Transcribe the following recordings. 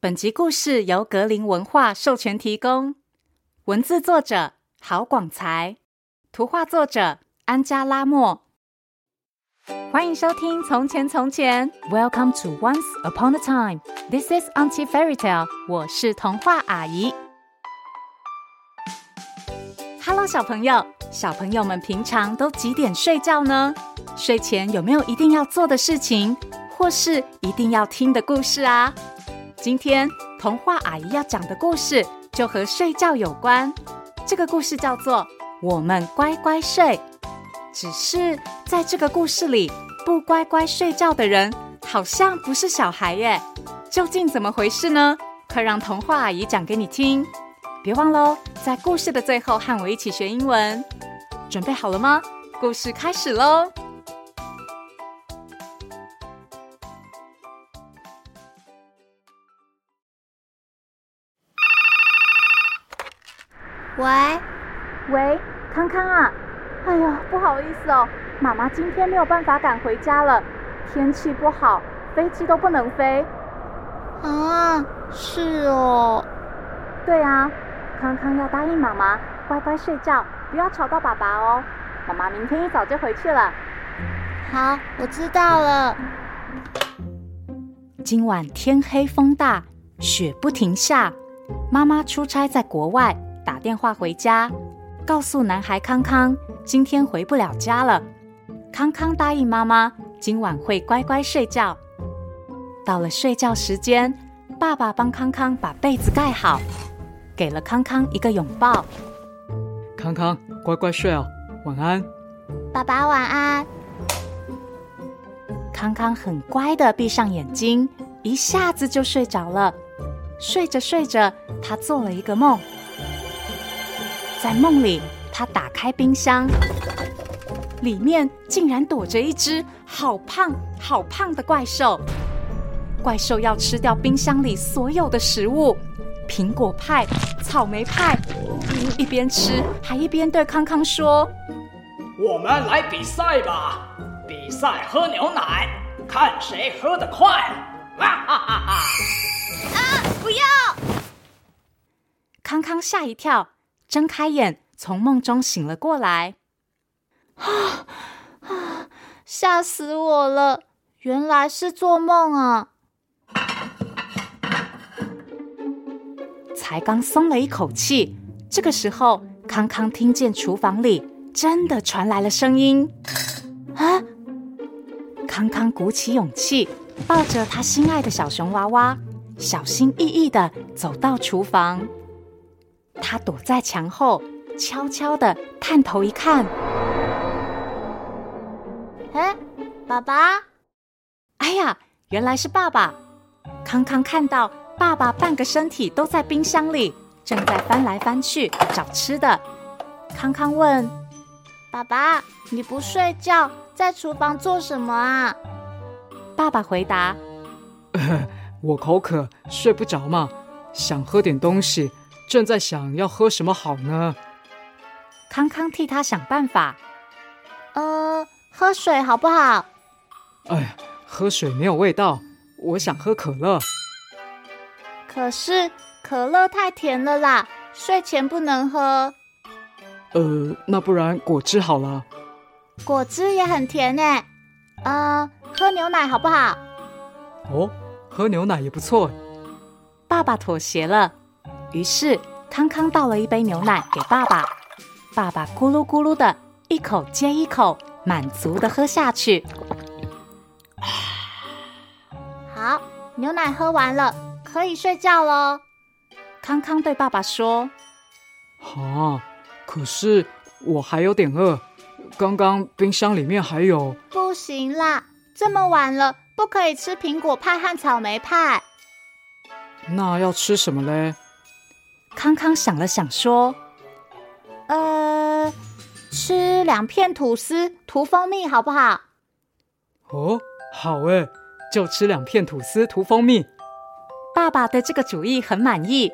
本集故事由格林文化授权提供，文字作者郝广才，图画作者安加拉莫。欢迎收听《从前从前》，Welcome to Once Upon a Time。This is Auntie Fairy Tale。我是童话阿姨。Hello，小朋友，小朋友们平常都几点睡觉呢？睡前有没有一定要做的事情，或是一定要听的故事啊？今天童话阿姨要讲的故事就和睡觉有关。这个故事叫做《我们乖乖睡》。只是在这个故事里，不乖乖睡觉的人好像不是小孩耶。究竟怎么回事呢？快让童话阿姨讲给你听。别忘喽，在故事的最后和我一起学英文。准备好了吗？故事开始喽！喂，喂，康康啊！哎呦，不好意思哦，妈妈今天没有办法赶回家了，天气不好，飞机都不能飞。啊，是哦。对啊，康康要答应妈妈乖乖睡觉，不要吵到爸爸哦。妈妈明天一早就回去了。好，我知道了。今晚天黑风大，雪不停下，妈妈出差在国外。打电话回家，告诉男孩康康今天回不了家了。康康答应妈妈今晚会乖乖睡觉。到了睡觉时间，爸爸帮康康把被子盖好，给了康康一个拥抱。康康乖乖睡哦，晚安。爸爸晚安。康康很乖的闭上眼睛，一下子就睡着了。睡着睡着，他做了一个梦。在梦里，他打开冰箱，里面竟然躲着一只好胖、好胖的怪兽。怪兽要吃掉冰箱里所有的食物，苹果派、草莓派。一边吃，还一边对康康说：“我们来比赛吧，比赛喝牛奶，看谁喝得快。”啊哈哈哈！啊，不要！康康吓一跳。睁开眼，从梦中醒了过来。啊啊！吓死我了！原来是做梦啊！才刚松了一口气，这个时候，康康听见厨房里真的传来了声音。啊！康康鼓起勇气，抱着他心爱的小熊娃娃，小心翼翼的走到厨房。他躲在墙后，悄悄的探头一看。哎，爸爸！哎呀，原来是爸爸！康康看到爸爸半个身体都在冰箱里，正在翻来翻去找吃的。康康问：“爸爸，你不睡觉，在厨房做什么啊？”爸爸回答：“ 我口渴，睡不着嘛，想喝点东西。”正在想要喝什么好呢？康康替他想办法。呃，喝水好不好？哎呀，喝水没有味道，我想喝可乐。可是可乐太甜了啦，睡前不能喝。呃，那不然果汁好了。果汁也很甜诶。呃，喝牛奶好不好？哦，喝牛奶也不错。爸爸妥协了。于是，康康倒了一杯牛奶给爸爸，爸爸咕噜咕噜的一口接一口，满足的喝下去。好，牛奶喝完了，可以睡觉喽。康康对爸爸说：“啊，可是我还有点饿，刚刚冰箱里面还有……不行啦，这么晚了，不可以吃苹果派和草莓派。那要吃什么嘞？”康康想了想，说：“呃，吃两片吐司涂蜂蜜好不好？”“哦，好诶，就吃两片吐司涂蜂蜜。”爸爸对这个主意很满意，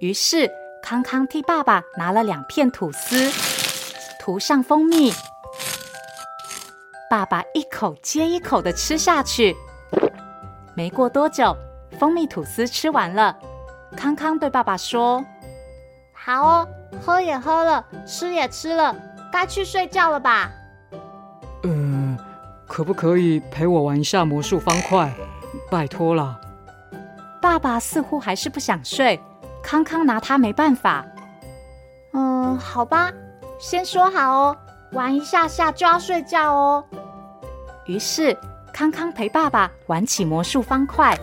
于是康康替爸爸拿了两片吐司，涂上蜂蜜。爸爸一口接一口的吃下去。没过多久，蜂蜜吐司吃完了，康康对爸爸说：“好哦，喝也喝了，吃也吃了，该去睡觉了吧？”“嗯、呃，可不可以陪我玩一下魔术方块？拜托了。”爸爸似乎还是不想睡，康康拿他没办法。嗯，好吧，先说好哦，玩一下下就要睡觉哦。于是康康陪爸爸玩起魔术方块，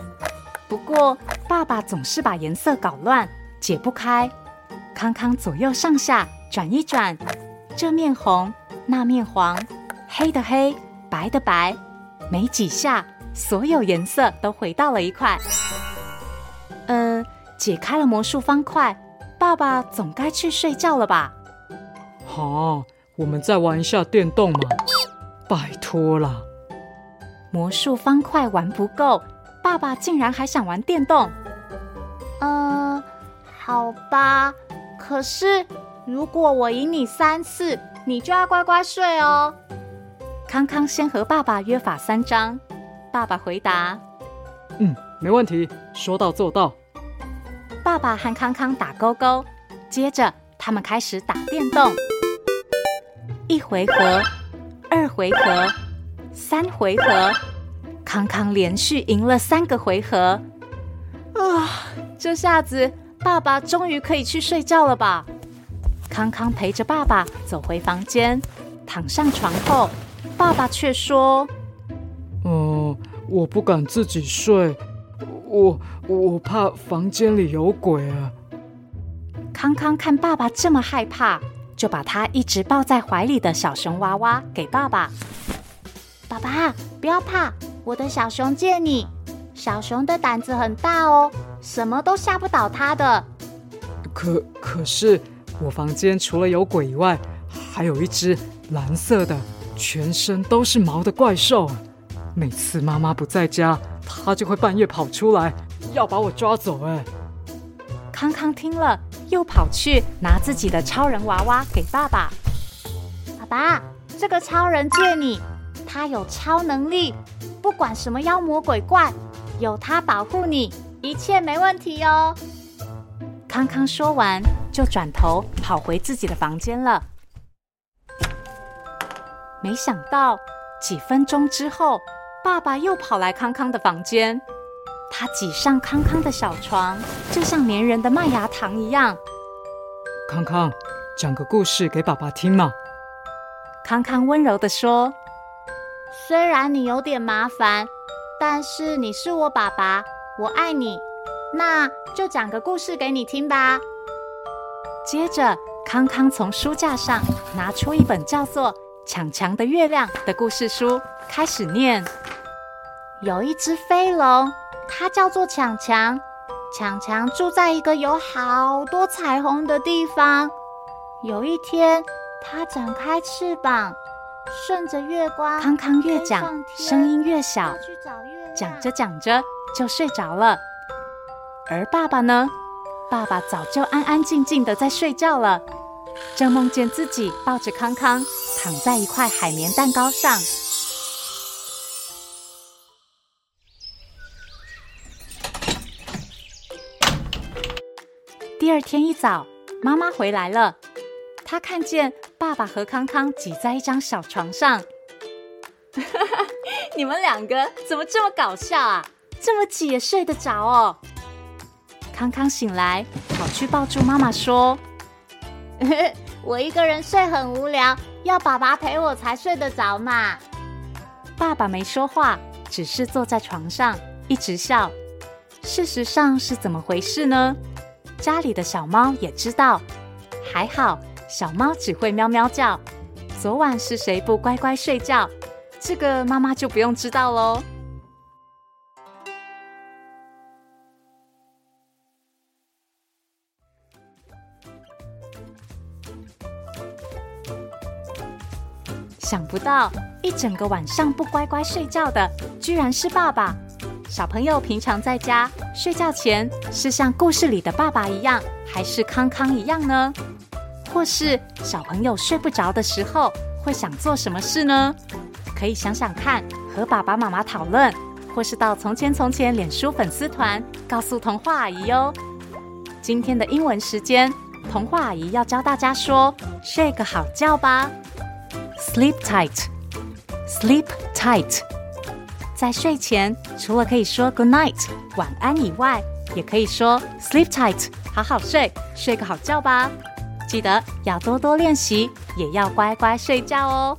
不过爸爸总是把颜色搞乱，解不开。康康左右上下转一转，这面红，那面黄，黑的黑，白的白，没几下，所有颜色都回到了一块。呃，解开了魔术方块。爸爸总该去睡觉了吧？好，我们再玩一下电动嘛！拜托了。魔术方块玩不够，爸爸竟然还想玩电动。嗯，好吧。可是如果我赢你三次，你就要乖乖睡哦。康康先和爸爸约法三章。爸爸回答：“嗯，没问题，说到做到。”爸爸和康康打勾勾，接着他们开始打电动。一回合，二回合，三回合，康康连续赢了三个回合。啊，这下子爸爸终于可以去睡觉了吧？康康陪着爸爸走回房间，躺上床后，爸爸却说：“嗯，我不敢自己睡。”我我怕房间里有鬼啊！康康看爸爸这么害怕，就把他一直抱在怀里的小熊娃娃给爸爸。爸爸，不要怕，我的小熊借你。小熊的胆子很大哦，什么都吓不倒他的。可可是，我房间除了有鬼以外，还有一只蓝色的、全身都是毛的怪兽。每次妈妈不在家，它就会半夜跑出来，要把我抓走。哎，康康听了，又跑去拿自己的超人娃娃给爸爸。爸爸，这个超人借你，他有超能力，不管什么妖魔鬼怪，有他保护你，一切没问题哦。康康说完，就转头跑回自己的房间了。没想到几分钟之后。爸爸又跑来康康的房间，他挤上康康的小床，就像粘人的麦芽糖一样。康康，讲个故事给爸爸听嘛。康康温柔的说：“虽然你有点麻烦，但是你是我爸爸，我爱你，那就讲个故事给你听吧。”接着，康康从书架上拿出一本叫做《强强的月亮》的故事书，开始念。有一只飞龙，它叫做强强。强强住在一个有好多彩虹的地方。有一天，它展开翅膀，顺着月光，康康越讲，声音越小，讲着讲着就睡着了。而爸爸呢？爸爸早就安安静静的在睡觉了，正梦见自己抱着康康躺在一块海绵蛋糕上。第二天一早，妈妈回来了。她看见爸爸和康康挤在一张小床上。你们两个怎么这么搞笑啊？这么挤也睡得着哦？康康醒来，跑去抱住妈妈说：“ 我一个人睡很无聊，要爸爸陪我才睡得着嘛。”爸爸没说话，只是坐在床上一直笑。事实上是怎么回事呢？家里的小猫也知道，还好小猫只会喵喵叫。昨晚是谁不乖乖睡觉？这个妈妈就不用知道喽。想不到一整个晚上不乖乖睡觉的，居然是爸爸。小朋友平常在家睡觉前是像故事里的爸爸一样，还是康康一样呢？或是小朋友睡不着的时候会想做什么事呢？可以想想看，和爸爸妈妈讨论，或是到《从前从前》脸书粉丝团告诉童话阿姨哟。今天的英文时间，童话阿姨要教大家说“睡个好觉吧 ”，sleep tight，sleep tight。在睡前，除了可以说 “good night” 晚安以外，也可以说 “sleep tight”，好好睡，睡个好觉吧。记得要多多练习，也要乖乖睡觉哦。